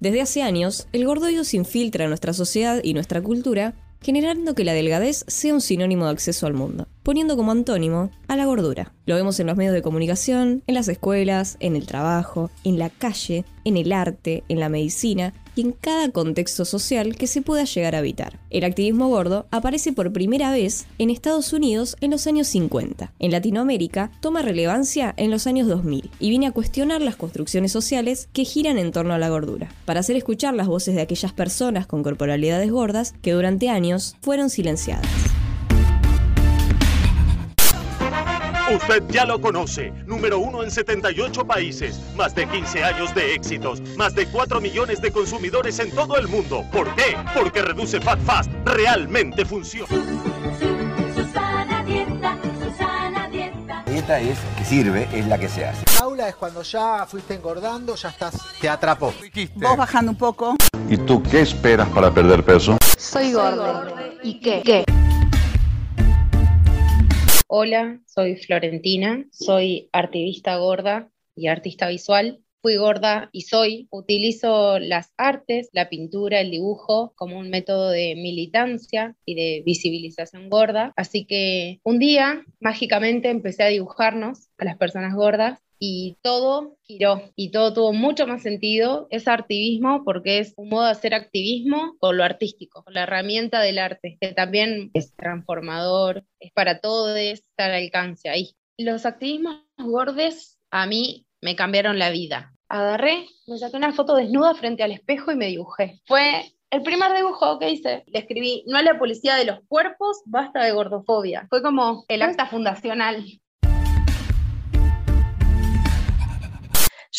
Desde hace años, el gordoio se infiltra en nuestra sociedad y nuestra cultura, generando que la delgadez sea un sinónimo de acceso al mundo, poniendo como antónimo a la gordura. Lo vemos en los medios de comunicación, en las escuelas, en el trabajo, en la calle, en el arte, en la medicina en cada contexto social que se pueda llegar a habitar. El activismo gordo aparece por primera vez en Estados Unidos en los años 50. En Latinoamérica toma relevancia en los años 2000 y viene a cuestionar las construcciones sociales que giran en torno a la gordura, para hacer escuchar las voces de aquellas personas con corporalidades gordas que durante años fueron silenciadas. Usted ya lo conoce, número uno en 78 países, más de 15 años de éxitos, más de 4 millones de consumidores en todo el mundo. ¿Por qué? Porque reduce Fat Fast, realmente funciona. Susana Dieta, Susana Dieta. Dieta es que sirve, es la que se hace. Aula es cuando ya fuiste engordando, ya estás, te atrapó. Vos bajando un poco. ¿Y tú qué esperas para perder peso? Soy gordo. ¿Y qué? ¿Qué? Hola, soy Florentina, soy activista gorda y artista visual. Fui gorda y soy. Utilizo las artes, la pintura, el dibujo como un método de militancia y de visibilización gorda. Así que un día, mágicamente, empecé a dibujarnos a las personas gordas y todo giró y todo tuvo mucho más sentido. Es activismo porque es un modo de hacer activismo con lo artístico, con la herramienta del arte, que también es transformador, es para todos, está al alcance ahí. Los activismos gordes a mí me cambiaron la vida. Agarré, me saqué una foto desnuda frente al espejo y me dibujé. Fue el primer dibujo que hice, le escribí, no a la policía de los cuerpos, basta de gordofobia. Fue como el acta fundacional.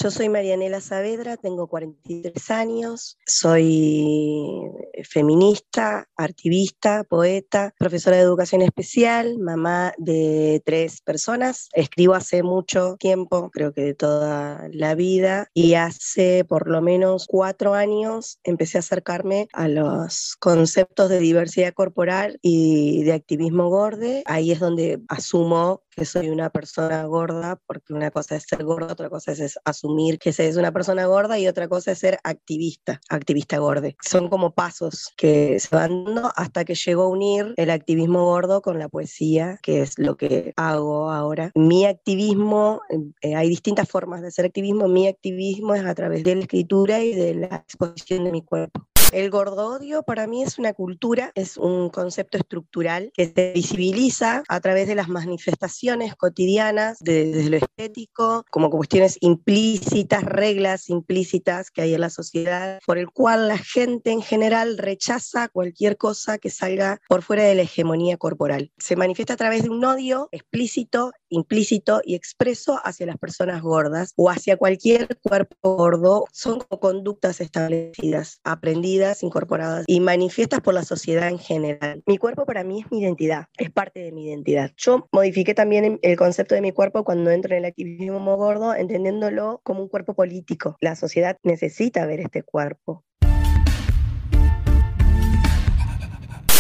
Yo soy Marianela Saavedra, tengo 43 años, soy feminista, activista, poeta, profesora de educación especial, mamá de tres personas. Escribo hace mucho tiempo, creo que de toda la vida, y hace por lo menos cuatro años empecé a acercarme a los conceptos de diversidad corporal y de activismo gorde. Ahí es donde asumo que soy una persona gorda, porque una cosa es ser gorda, otra cosa es, asumir que se es una persona gorda y otra cosa es ser activista, activista gorde. Son como pasos que se van dando hasta que llego a unir el activismo gordo con la poesía, que es lo que hago ahora. Mi activismo, eh, hay distintas formas de hacer activismo, mi activismo es a través de la escritura y de la exposición de mi cuerpo. El gordodio para mí es una cultura, es un concepto estructural que se visibiliza a través de las manifestaciones cotidianas, de- desde lo estético, como cuestiones implícitas, reglas implícitas que hay en la sociedad, por el cual la gente en general rechaza cualquier cosa que salga por fuera de la hegemonía corporal. Se manifiesta a través de un odio explícito, implícito y expreso hacia las personas gordas o hacia cualquier cuerpo gordo. Son conductas establecidas, aprendidas, incorporadas y manifiestas por la sociedad en general. Mi cuerpo para mí es mi identidad, es parte de mi identidad. Yo modifiqué también el concepto de mi cuerpo cuando entro en el activismo gordo, entendiéndolo como un cuerpo político. La sociedad necesita ver este cuerpo.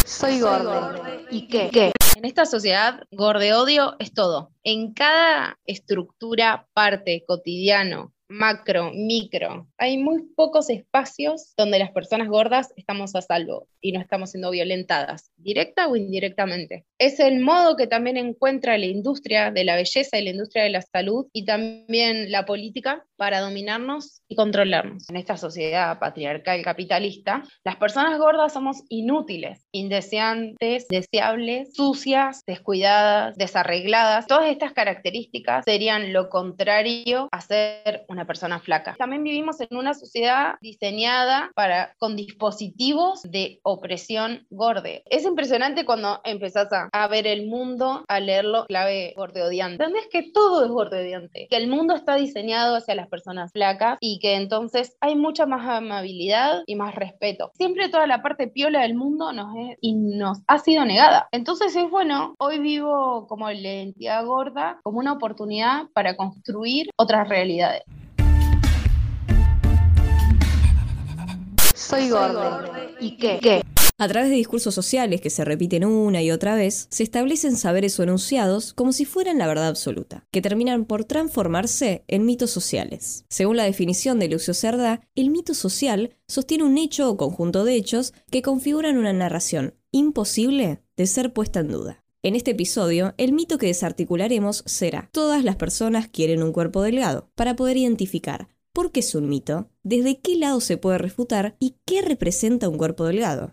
Soy gordo. ¿Y qué? ¿Qué? En esta sociedad, gordeodio es todo. En cada estructura, parte, cotidiano, macro, micro, hay muy pocos espacios donde las personas gordas estamos a salvo y no estamos siendo violentadas, directa o indirectamente. Es el modo que también encuentra la industria de la belleza y la industria de la salud y también la política para dominarnos y controlarnos. En esta sociedad patriarcal capitalista, las personas gordas somos inútiles, indeseantes, deseables, sucias, descuidadas, desarregladas. Todas estas características serían lo contrario a ser una persona flaca. También vivimos en una sociedad diseñada para, con dispositivos de opresión gorde. Es impresionante cuando empezás a, a ver el mundo, a leerlo clave gordeodiante. ¿Entendés que todo es gordeodiante? Que el mundo está diseñado hacia las personas flacas y que entonces hay mucha más amabilidad y más respeto. Siempre toda la parte piola del mundo nos es, y nos ha sido negada. Entonces es bueno, hoy vivo como la identidad gorda, como una oportunidad para construir otras realidades. Soy gordo. ¿Y qué? ¿Qué? A través de discursos sociales que se repiten una y otra vez, se establecen saberes o enunciados como si fueran la verdad absoluta, que terminan por transformarse en mitos sociales. Según la definición de Lucio Cerda, el mito social sostiene un hecho o conjunto de hechos que configuran una narración imposible de ser puesta en duda. En este episodio, el mito que desarticularemos será todas las personas quieren un cuerpo delgado, para poder identificar por qué es un mito, desde qué lado se puede refutar y qué representa un cuerpo delgado.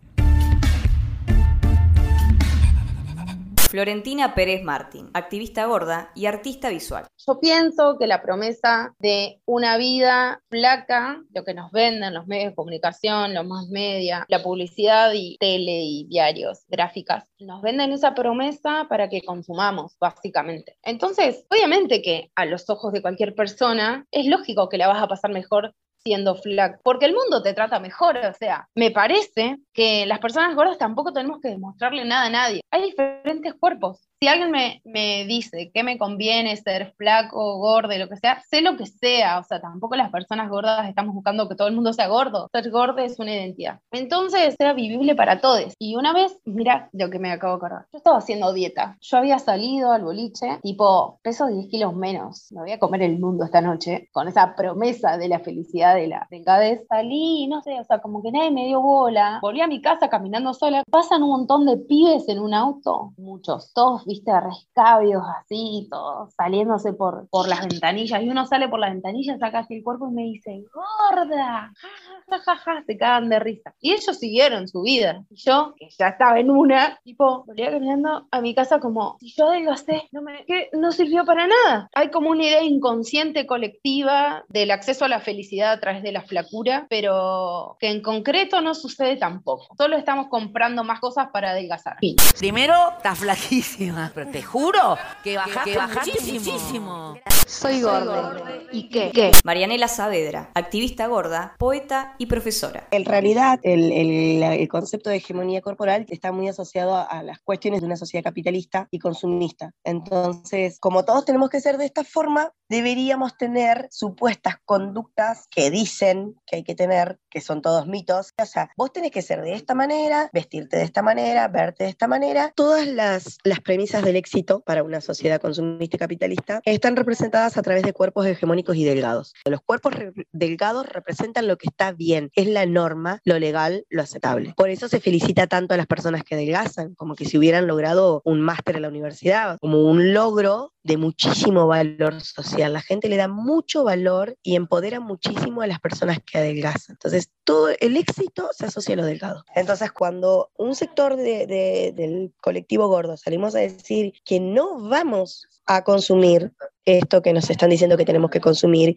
Florentina Pérez Martín, activista gorda y artista visual. Yo pienso que la promesa de una vida flaca, lo que nos venden los medios de comunicación, los más media, la publicidad y tele y diarios, gráficas, nos venden esa promesa para que consumamos, básicamente. Entonces, obviamente que a los ojos de cualquier persona es lógico que la vas a pasar mejor siendo flaca, porque el mundo te trata mejor, o sea, me parece que las personas gordas tampoco tenemos que demostrarle nada a nadie. Hay diferentes cuerpos. Si alguien me, me dice que me conviene ser flaco, gordo, lo que sea, sé lo que sea, o sea, tampoco las personas gordas estamos buscando que todo el mundo sea gordo. Ser gordo es una identidad. Entonces, era vivible para todos. Y una vez, mira lo que me acabo de acordar. Yo estaba haciendo dieta. Yo había salido al boliche, tipo, peso 10 kilos menos. Me voy a comer el mundo esta noche, con esa promesa de la felicidad de la delgadez. Salí, no sé, o sea, como que nadie me dio bola. Volví a mi casa caminando sola. Pasan un montón de pibes en un auto, muchos, todos, viste, rescabios así, todos saliéndose por, por las ventanillas. Y uno sale por las ventanillas, saca así el cuerpo y me dice, gorda, ja, ja, ja, se cagan de risa. Y ellos siguieron su vida. Y yo, que ya estaba en una, tipo, volvía caminando a mi casa como, si yo adelgacé, no, me, que no sirvió para nada. Hay como una idea inconsciente colectiva del acceso a la felicidad a través de la flacura, pero que en concreto no sucede tampoco. Solo estamos comprando más cosas para adelgazar. Primero, estás pero te juro que bajaste, muchísimo. Soy gorda. ¿Y qué? ¿Qué? Marianela Saavedra, activista gorda, poeta y profesora. En realidad, el, el- el concepto de hegemonía corporal está muy asociado a, a las cuestiones de una sociedad capitalista y consumista. Entonces, como todos tenemos que ser de esta forma, deberíamos tener supuestas conductas que dicen que hay que tener, que son todos mitos. O sea, vos tenés que ser de esta manera, vestirte de esta manera, verte de esta manera. Todas las, las premisas del éxito para una sociedad consumista y capitalista están representadas a través de cuerpos hegemónicos y delgados. Los cuerpos delgados representan lo que está bien, es la norma, lo legal, lo aceptable. Por eso se felicita tanto a las personas que adelgazan, como que si hubieran logrado un máster en la universidad, como un logro de muchísimo valor social. La gente le da mucho valor y empodera muchísimo a las personas que adelgazan. Entonces, todo el éxito se asocia a lo delgado. Entonces, cuando un sector de- de- del colectivo gordo salimos a decir que no vamos a consumir esto que nos están diciendo que tenemos que consumir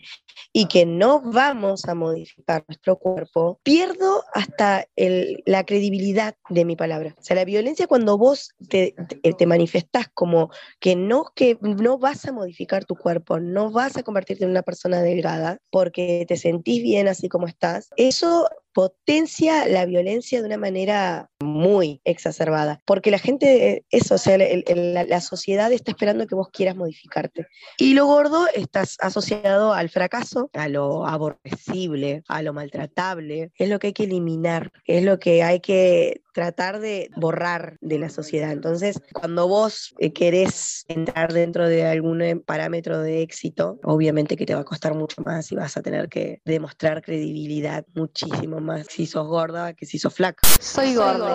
y que no vamos a modificar nuestro cuerpo, pierdo hasta la credibilidad de mi palabra. O sea, la violencia cuando vos te, te, te manifestás como que no, que no vas a modificar tu cuerpo, no vas a convertirte en una persona delgada porque te sentís bien así como estás, eso potencia la violencia de una manera muy exacerbada, porque la gente, eh, eso, o sea, el- el- la, la sociedad está esperando que vos quieras modificarte. Y lo gordo está asociado al fracaso, a lo aborrecible, a lo maltratable, es lo que hay que eliminar, es lo que hay que tratar de borrar de la sociedad. Entonces, cuando vos eh, querés entrar dentro de algún eh, parámetro de éxito, obviamente que te va a costar mucho más y vas a tener que demostrar credibilidad muchísimo más si sos gorda que si sos flaca. Soy gorda.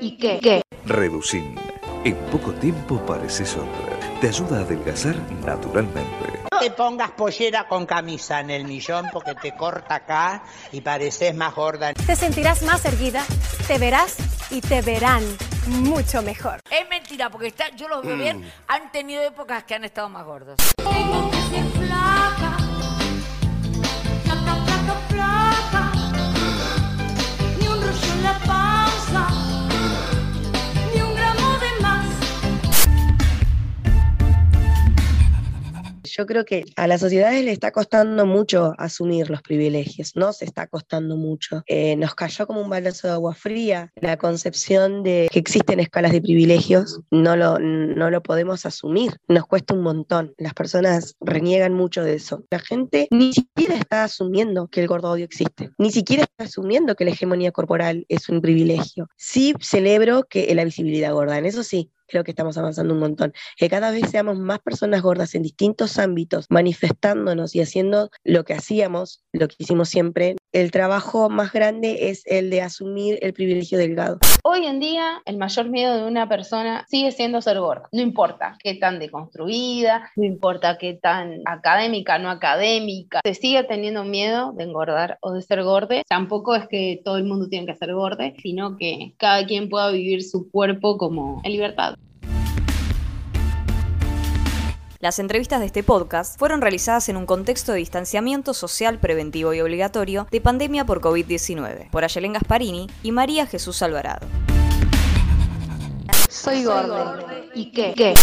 ¿Y qué? ¿Qué? Reducin. En poco tiempo pareces otra. Te ayuda a adelgazar naturalmente. No te pongas pollera con camisa en el millón porque te corta acá y pareces más gorda. Te sentirás más erguida, te verás y te verán mucho mejor. Es mentira, porque está, yo los veo bien, han tenido épocas que han estado más gordos. Yo creo que a las sociedades le está costando mucho asumir los privilegios, no se está costando mucho. Eh, nos cayó como un balazo de agua fría la concepción de que existen escalas de privilegios, no lo, no lo podemos asumir, nos cuesta un montón. Las personas reniegan mucho de eso. La gente ni siquiera está asumiendo que el gordo odio existe, ni siquiera está asumiendo que la hegemonía corporal es un privilegio. Sí celebro que la visibilidad gorda, en eso sí, creo que estamos avanzando un montón. Que cada vez seamos más personas gordas en distintos ámbitos, manifestándonos y haciendo lo que hacíamos, lo que hicimos siempre. El trabajo más grande es el de asumir el privilegio delgado. Hoy en día, el mayor miedo de una persona sigue siendo ser gorda. No importa qué tan deconstruida, no importa qué tan académica, no académica, se sigue teniendo miedo de engordar o de ser gorde. Tampoco es que todo el mundo tiene que ser gorde, sino que cada quien pueda vivir su cuerpo como en libertad. Las entrevistas de este podcast fueron realizadas en un contexto de distanciamiento social preventivo y obligatorio de pandemia por COVID-19 por Ayelen Gasparini y María Jesús Alvarado. Soy gordo. ¿Y qué? ¿Qué?